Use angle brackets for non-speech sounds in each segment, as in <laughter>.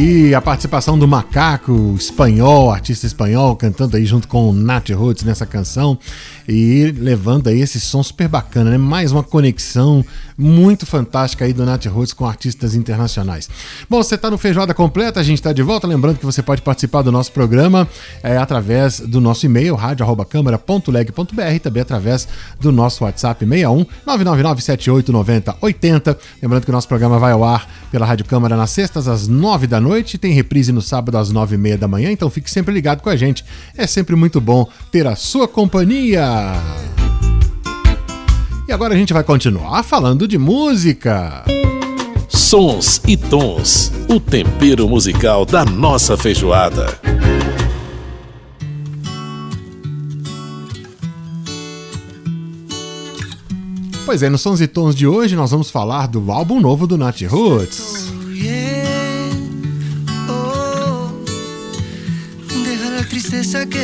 Aí a participação do Macaco, espanhol, artista espanhol, cantando aí junto com o Nat Roots nessa canção e levando aí esse som super bacana, né? Mais uma conexão muito fantástica aí do Nat Roots com artistas internacionais. Bom, você tá no Feijoada Completa, a gente tá de volta, lembrando que você pode participar do nosso programa é, através do nosso e-mail, rádio.câmara.leg.br também através do nosso WhatsApp 61 999 7890 80. Lembrando que o nosso programa vai ao ar pela Rádio Câmara nas sextas às nove da noite, tem reprise no sábado às nove e meia da manhã, então fique sempre ligado com a gente. É sempre muito bom ter a sua companhia. E agora a gente vai continuar falando de música. Sons e tons. O tempero musical da nossa feijoada. Pois é, nos Sons e Tons de hoje nós vamos falar do álbum novo do Nat Roots.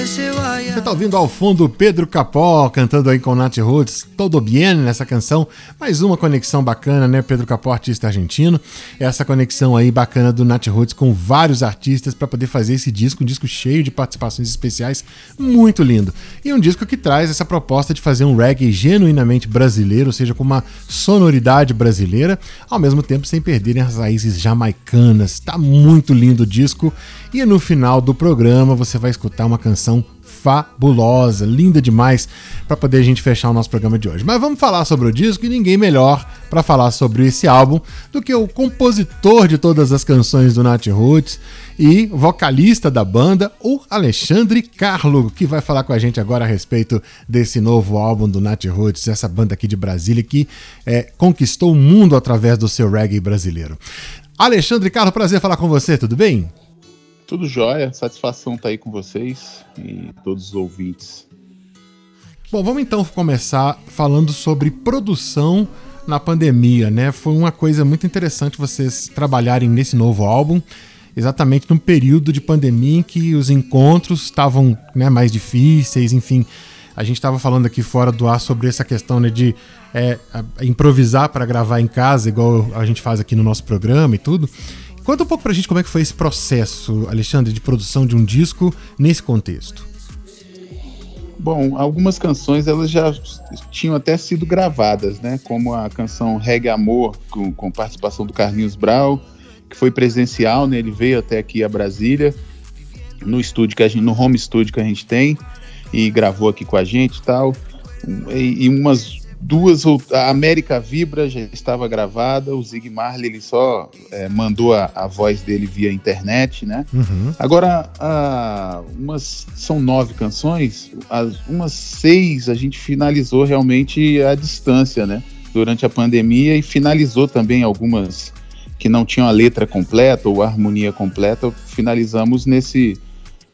Você tá ouvindo ao fundo Pedro Capó cantando aí com Nat Roots, Todo Bien nessa canção. Mais uma conexão bacana, né? Pedro Capó, artista argentino. Essa conexão aí bacana do Nat Roots com vários artistas para poder fazer esse disco, um disco cheio de participações especiais, muito lindo. E um disco que traz essa proposta de fazer um reggae genuinamente brasileiro, ou seja, com uma sonoridade brasileira, ao mesmo tempo sem perderem as raízes jamaicanas. Tá muito lindo o disco. E no final do programa você vai escutar uma canção fabulosa, linda demais, para poder a gente fechar o nosso programa de hoje. Mas vamos falar sobre o disco e ninguém melhor para falar sobre esse álbum do que o compositor de todas as canções do Nat Roots e vocalista da banda, o Alexandre Carlo, que vai falar com a gente agora a respeito desse novo álbum do Nat Roots, essa banda aqui de Brasília que é, conquistou o mundo através do seu reggae brasileiro. Alexandre Carlo, prazer falar com você, tudo bem? Tudo jóia, satisfação estar aí com vocês e todos os ouvintes. Bom, vamos então começar falando sobre produção na pandemia, né? Foi uma coisa muito interessante vocês trabalharem nesse novo álbum, exatamente num período de pandemia em que os encontros estavam né, mais difíceis, enfim. A gente estava falando aqui fora do ar sobre essa questão né, de é, improvisar para gravar em casa, igual a gente faz aqui no nosso programa e tudo. Conta um pouco pra gente como é que foi esse processo, Alexandre, de produção de um disco nesse contexto. Bom, algumas canções elas já tinham até sido gravadas, né? Como a canção Reggae Amor, com, com participação do Carlinhos Brau, que foi presencial, né? Ele veio até aqui a Brasília, no estúdio que a gente, no home studio que a gente tem, e gravou aqui com a gente tal. E, e umas duas, a América Vibra já estava gravada, o Zig Marley ele só é, mandou a, a, voz dele via internet, né? Uhum. Agora, a, umas são nove canções, as, umas seis a gente finalizou realmente à distância, né? Durante a pandemia e finalizou também algumas que não tinham a letra completa ou a harmonia completa, finalizamos nesse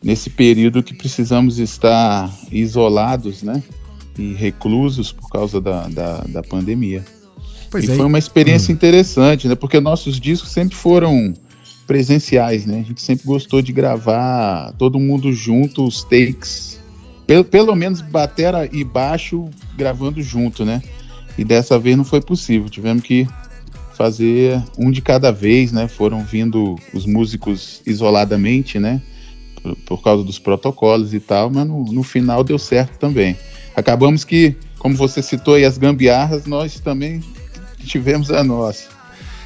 nesse período que precisamos estar isolados, né? E reclusos por causa da, da, da pandemia. Pois e é. foi uma experiência hum. interessante, né? Porque nossos discos sempre foram presenciais, né? A gente sempre gostou de gravar todo mundo junto, os takes. Pelo, pelo menos batera e baixo gravando junto, né? E dessa vez não foi possível. Tivemos que fazer um de cada vez, né? Foram vindo os músicos isoladamente, né? Por, por causa dos protocolos e tal, mas no, no final deu certo também acabamos que, como você citou aí, as gambiarras, nós também tivemos a nossa.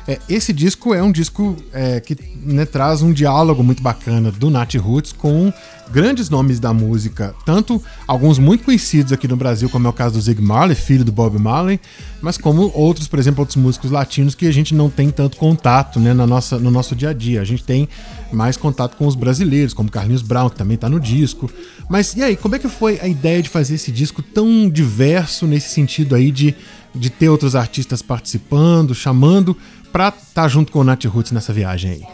É, esse disco é um disco é, que né, traz um diálogo muito bacana do Nat Roots com grandes nomes da música, tanto alguns muito conhecidos aqui no Brasil, como é o caso do Zig Marley, filho do Bob Marley, mas como outros, por exemplo, outros músicos latinos que a gente não tem tanto contato né, na nossa, no nosso dia a dia. A gente tem mais contato com os brasileiros, como Carlinhos Brown, que também está no disco. Mas e aí, como é que foi a ideia de fazer esse disco tão diverso nesse sentido aí de, de ter outros artistas participando, chamando para estar tá junto com o Nat Roots nessa viagem aí?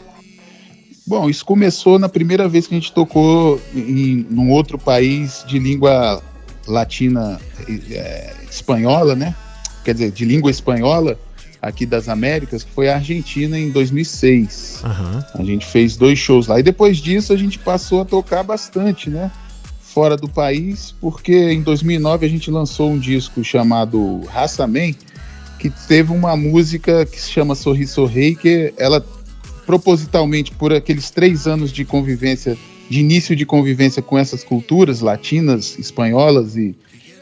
Bom, isso começou na primeira vez que a gente tocou em num outro país de língua latina é, espanhola, né? Quer dizer, de língua espanhola aqui das Américas, que foi a Argentina em 2006. Aham. A gente fez dois shows lá e depois disso a gente passou a tocar bastante, né? Fora do país, porque em 2009 a gente lançou um disco chamado Raça Man, que teve uma música que se chama Sorri Sorrei, que ela propositalmente por aqueles três anos de convivência, de início de convivência com essas culturas latinas, espanholas e,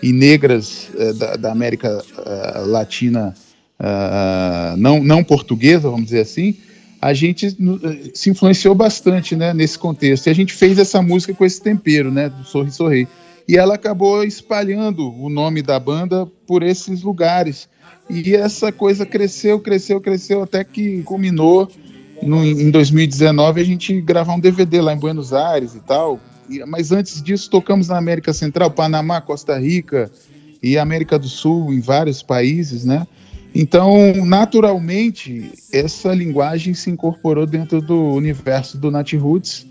e negras eh, da, da América eh, Latina ah, não, não portuguesa, vamos dizer assim, a gente eh, se influenciou bastante né, nesse contexto. E a gente fez essa música com esse tempero, né, do Sorri Sorri. E ela acabou espalhando o nome da banda por esses lugares. E essa coisa cresceu, cresceu, cresceu, até que culminou no- em 2019 a gente gravar um DVD lá em Buenos Aires e tal. E- mas antes disso, tocamos na América Central, Panamá, Costa Rica e América do Sul, em vários países, né? Então, naturalmente, essa linguagem se incorporou dentro do universo do Nat Roots,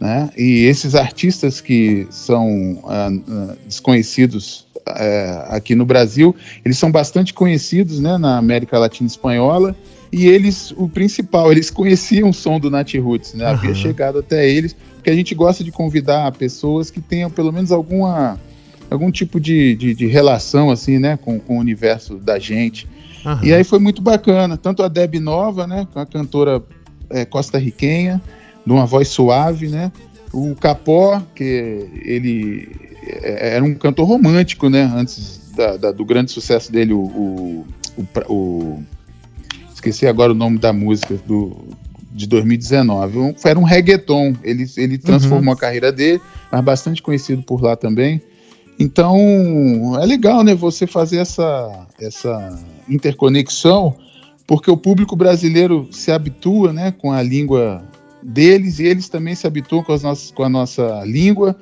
né? E esses artistas que são ah, ah, desconhecidos eh, aqui no Brasil, eles são bastante conhecidos, né, na América Latina Espanhola. E eles, o principal, <laughs> eles conheciam o som do Nat Roots, né? Havia Aham. chegado até eles, porque a gente gosta de convidar pessoas que tenham pelo menos alguma algum tipo de, de, de relação assim, né, com, com o universo da gente. aham. E aí foi muito bacana, tanto a Deb Nova, né, com a cantora é, costarriquenha, de uma voz suave, né, o Capó, que ele é, era um cantor romântico, né, antes da- da- do grande sucesso dele, o, o, o o- esqueci agora o nome da música do de 2019, um, era um reggaeton, ele, ele transformou a carreira dele, mas bastante conhecido por lá também. Então, é legal, né, você fazer essa, essa interconexão, porque o público brasileiro se habitua, né, com a língua deles e eles também se habituam com, as nossas, com a nossa língua.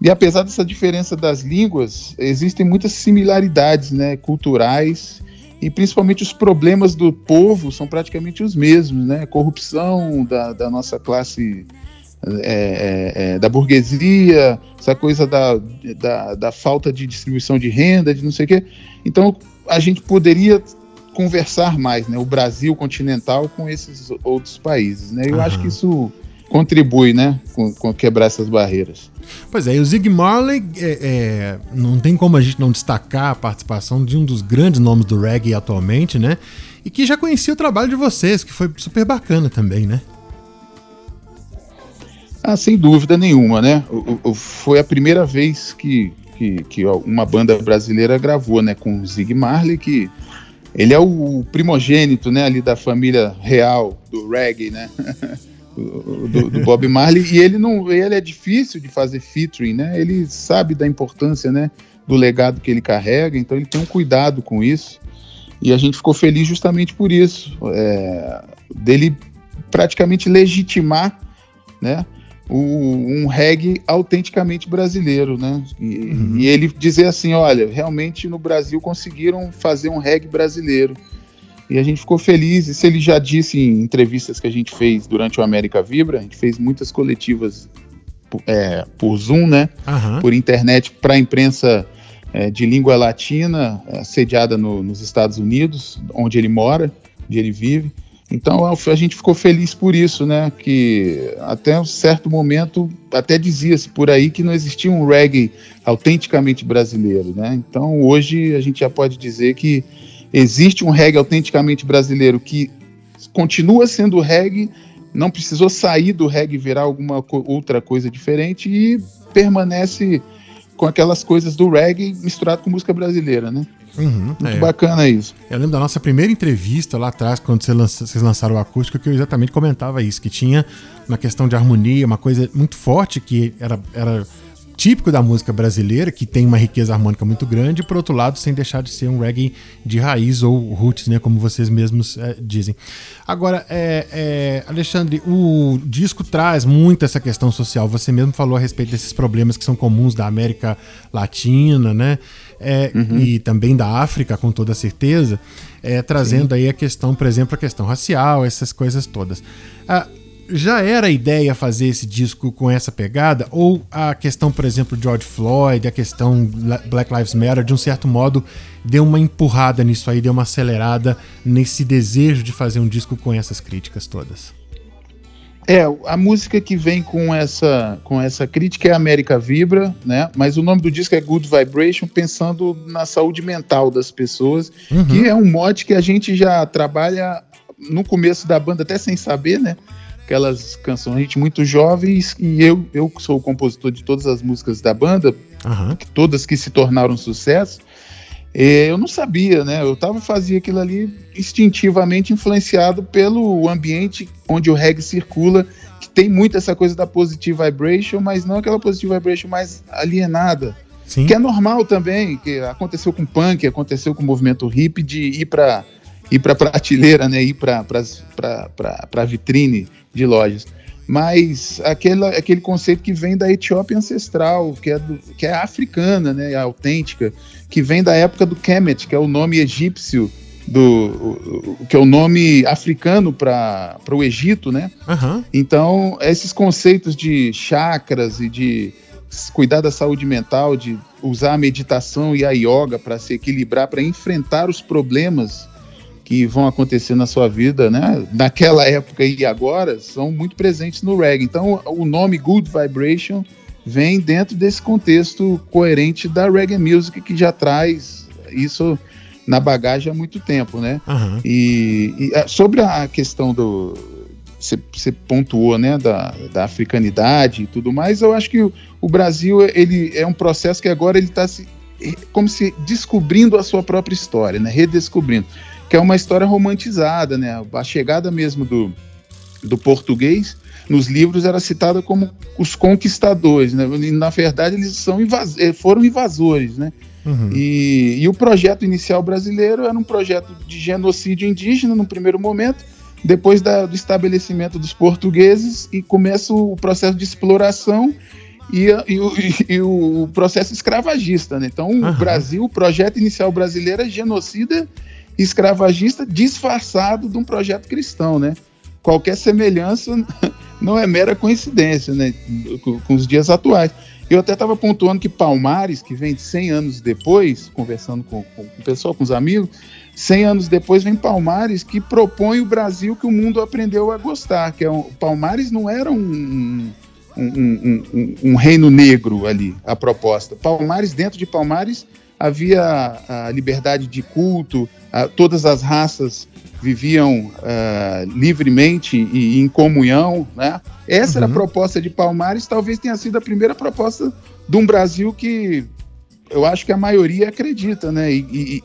E apesar dessa diferença das línguas, existem muitas similaridades, né, culturais e principalmente os problemas do povo são praticamente os mesmos, né, corrupção da, da nossa classe é, é, é, da burguesia, essa coisa da, da, da falta de distribuição de renda, de não sei o quê. Então, a gente poderia conversar mais, né? O Brasil continental com esses outros países, né? Eu Aham. acho que isso contribui, né? Com, com quebrar essas barreiras. Pois é, e o Zig Marley, é, é, não tem como a gente não destacar a participação de um dos grandes nomes do reggae atualmente, né? E que já conhecia o trabalho de vocês, que foi super bacana também, né? Ah, sem dúvida nenhuma, né? O- o- foi a primeira vez que, que, que ó, uma banda brasileira gravou, né? Com o Zig Marley, que ele é o primogênito, né? Ali da família real do reggae, né? <laughs> do, do- Bob Marley. E ele não, ele é difícil de fazer featuring, né? Ele sabe da importância, né? Do legado que ele carrega, então ele tem um cuidado com isso. E a gente ficou feliz justamente por isso, é, dele praticamente legitimar, né? O- um reggae autenticamente brasileiro, né? E, Uhum. e ele dizer assim, olha, realmente no Brasil conseguiram fazer um reggae brasileiro. E a gente ficou feliz. Isso ele já disse em entrevistas que a gente fez durante o América Vibra. A gente fez muitas coletivas por, é, por Zoom, né? Aham. Por internet para a imprensa é, de língua latina, é, sediada no- nos Estados Unidos, onde ele mora, onde ele vive. Então a, gente ficou feliz por isso, né? Que até um certo momento até dizia-se por aí que não existia um reggae autenticamente brasileiro, né? Então hoje a gente já pode dizer que existe um reggae autenticamente brasileiro que continua sendo reggae, não precisou sair do reggae e virar alguma co- outra coisa diferente e permanece com aquelas coisas do reggae misturado com música brasileira, né? Uhum, Muito é. bacana isso. Eu lembro da nossa primeira entrevista lá atrás, quando vocês lançaram o acústico, que eu exatamente comentava isso, que tinha uma questão de harmonia, uma coisa muito forte que era, era típico da música brasileira, que tem uma riqueza harmônica muito grande, e por outro lado, sem deixar de ser um reggae de raiz ou roots, né, como vocês mesmos é, dizem. Agora, é, é, Alexandre, o disco traz muito essa questão social. Você mesmo falou a respeito desses problemas que são comuns da América Latina, né? É, E também da África, com toda certeza, é, trazendo aí a questão, por exemplo, a questão racial, essas coisas todas. Ah, já era a ideia fazer esse disco com essa pegada? Ou a questão, por exemplo, George Floyd, a questão Black Lives Matter, de um certo modo, deu uma empurrada nisso aí, deu uma acelerada nesse desejo de fazer um disco com essas críticas todas? É, a música que vem com essa, com essa crítica é América Vibra, né? Mas o nome do disco é Good Vibration, pensando na saúde mental das pessoas, uhum. que é um mote que a gente já trabalha no começo da banda, até sem saber, né? Aquelas canções, a gente muito jovens, e eu, eu sou o compositor de todas as músicas da banda, uhum. todas que se tornaram sucesso. É, eu não sabia, né? Eu tava fazia aquilo ali instintivamente influenciado pelo ambiente onde o reggae circula, que tem muito essa coisa da positive vibration, mas não aquela positive vibration mais alienada. Sim. Que é normal também, que aconteceu com punk, aconteceu com o movimento hip de ir para ir para prateleira, né? Ir para para vitrine de lojas mas aquele, aquele conceito que vem da Etiópia ancestral, que é, do, que é africana, né, é autêntica, que vem da época do Kemet, que é o nome egípcio do que é o nome africano para o Egito, né? Uhum. Então esses conceitos de chakras e de cuidar da saúde mental, de usar a meditação e a yoga para se equilibrar, para enfrentar os problemas que vão acontecer na sua vida, né? Naquela época e agora, são muito presentes no reggae. Então, o nome Good Vibration vem dentro desse contexto coerente da reggae music que já traz isso na bagagem há muito tempo, né? Uhum. E, e, ah, sobre a questão do você pontuou, né, da, da africanidade e tudo mais, eu acho que o, o Brasil ele é um processo que agora ele está se como se descobrindo a sua própria história, né? Redescobrindo que é uma história romantizada, né? A chegada mesmo do, do português nos livros era citada como os conquistadores, né? E, na verdade eles são invas eh, foram invasores, né? Uhum. E, e, o projeto inicial brasileiro era um projeto de genocídio indígena no primeiro momento, depois da, do estabelecimento dos portugueses e começa o processo de exploração e, e, o, <laughs> e o, processo escravagista, né? Então uhum. o Brasil, o projeto inicial brasileiro é genocida escravagista disfarçado de um projeto cristão, né? Qualquer semelhança <laughs> não é mera coincidência, né? Com os dias atuais. Eu até estava pontuando que Palmares, que vem 100 anos depois, conversando com, com o pessoal, com os amigos, 100 anos depois vem Palmares, que propõe o Brasil que o mundo aprendeu a gostar, que é um, Palmares não era um, um, um, um reino negro ali, a proposta. Palmares, dentro de Palmares, havia a liberdade de culto, a, todas as raças viviam uh, livremente e em comunhão, né? Essa uhum. era a uhum. proposta de Palmares, talvez tenha sido a primeira proposta de um Brasil que eu acho que a maioria acredita, né? E, e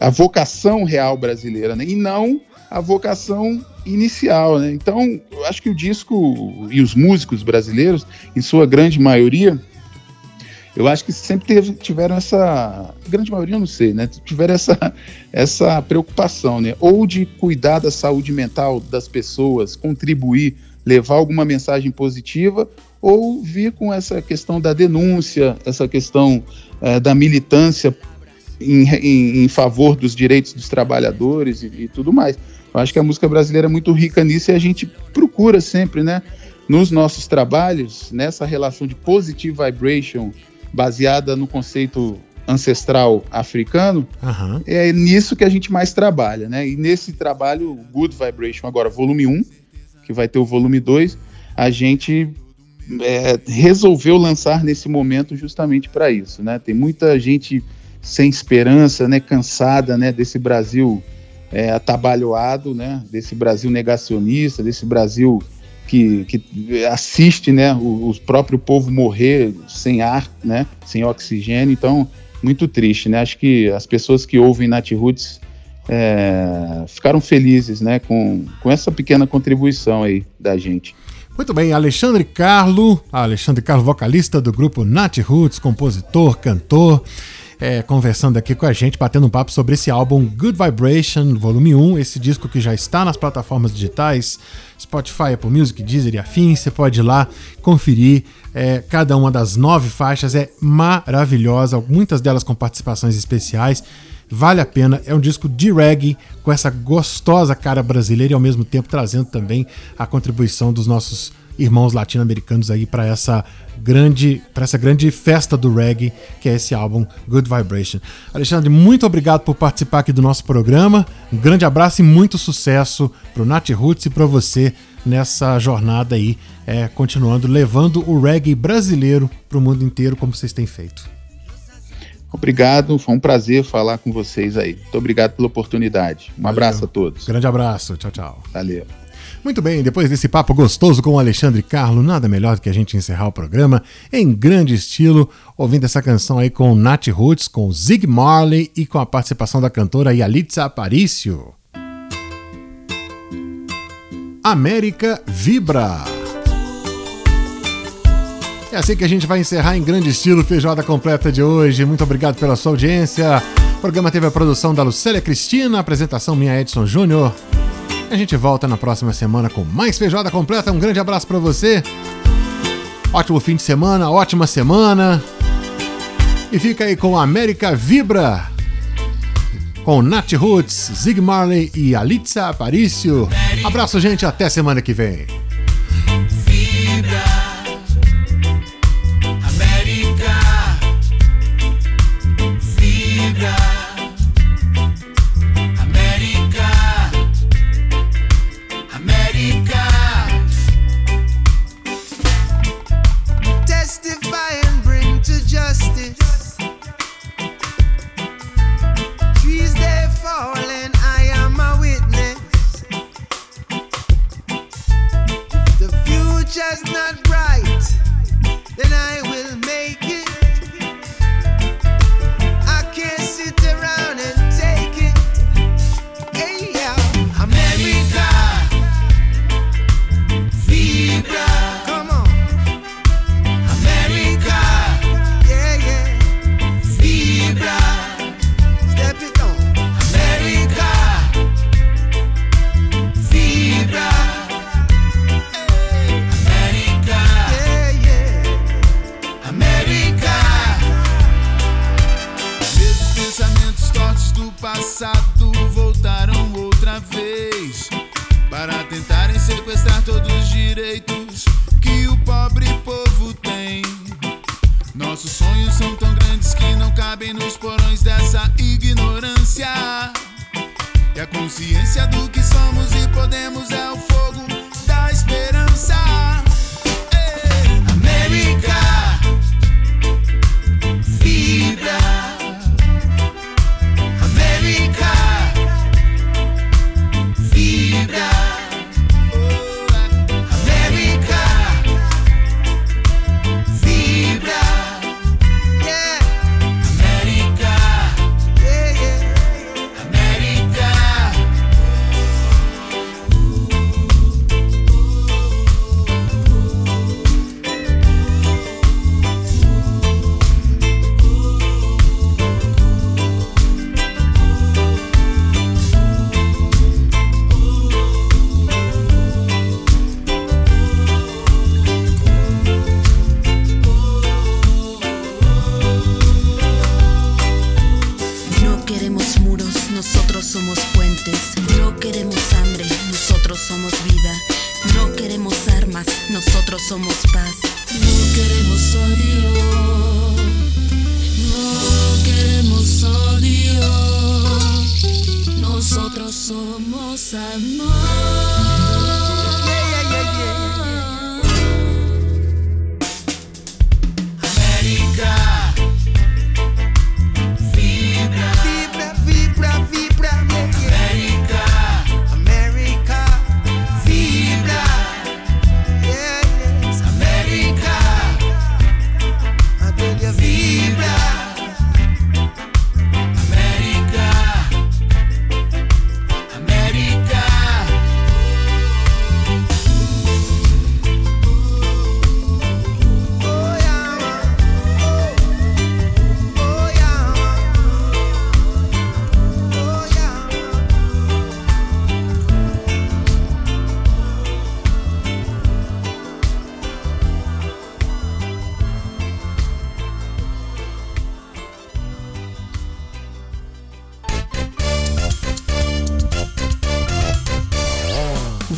a vocação real brasileira, né? E não a vocação inicial, né? Então, eu acho que o disco e os músicos brasileiros, em sua grande maioria, eu acho que sempre teve, tiveram essa, grande maioria não sei, né, tiveram essa, essa preocupação, né, ou de cuidar da saúde mental das pessoas, contribuir, levar alguma mensagem positiva, ou vir com essa questão da denúncia, essa questão é, da militância em, em, em, favor dos direitos dos trabalhadores e, e tudo mais. Eu acho que a música brasileira é muito rica nisso e a gente procura sempre, né, nos nossos trabalhos, nessa relação de positive vibration, baseada no conceito ancestral africano, uhum. é nisso que a gente mais trabalha, né? E nesse trabalho, Good Vibration, agora volume 1, que vai ter o volume 2, a gente é, resolveu lançar nesse momento justamente para isso, né? Tem muita gente sem esperança, né? Cansada, né? Desse Brasil é, atabalhoado, né? Desse Brasil negacionista, desse Brasil que, que assiste né, o, o, próprio povo morrer sem ar, né, sem oxigênio. Então, muito triste. Né? Acho que as pessoas que ouvem Nat Roots é, ficaram felizes né, com, com essa pequena contribuição aí da gente. Muito bem, Alexandre Carlo, Alexandre Carlo, vocalista do grupo Nat Roots, compositor, cantor é, conversando aqui com a gente, batendo um papo sobre esse álbum Good Vibration, volume 1, esse disco que já está nas plataformas digitais, Spotify, Apple Music, Deezer e afins. Você pode ir lá conferir. É, cada uma das nove faixas é maravilhosa, muitas delas com participações especiais. Vale a pena, é um disco de reggae com essa gostosa cara brasileira e ao mesmo tempo trazendo também a contribuição dos nossos irmãos latino-americanos aí para essa grande para essa grande festa do reggae que é esse álbum Good Vibration. Alexandre, muito obrigado por participar aqui do nosso programa. Um grande abraço e muito sucesso pro Nat Roots e para você nessa jornada aí, é, continuando levando o reggae brasileiro para o mundo inteiro como vocês têm feito. Obrigado, foi um prazer falar com vocês aí. Muito obrigado pela oportunidade. Um Valeu. abraço a todos. Grande abraço, tchau, tchau. Valeu. Muito bem, depois desse papo gostoso com o Alexandre Carlo, nada melhor do que a gente encerrar o programa em grande estilo, ouvindo essa canção aí com Nat Roots, com Zig Marley e com a participação da cantora Yalitza Aparicio. América Vibra. É assim que a gente vai encerrar em grande estilo feijoada completa de hoje. Muito obrigado pela sua audiência. O programa teve a produção da Lucélia Cristina, apresentação minha Edson Júnior. A gente volta na próxima semana com mais feijoada completa. Um grande abraço para você. Ótimo fim de semana, ótima semana. E fica aí com a América Vibra. Com Nat Roots, Zig Marley e Alitza Aparício. Abraço, gente. Até semana que vem. Tudo que somos e podemos é o fogo da esperança. more.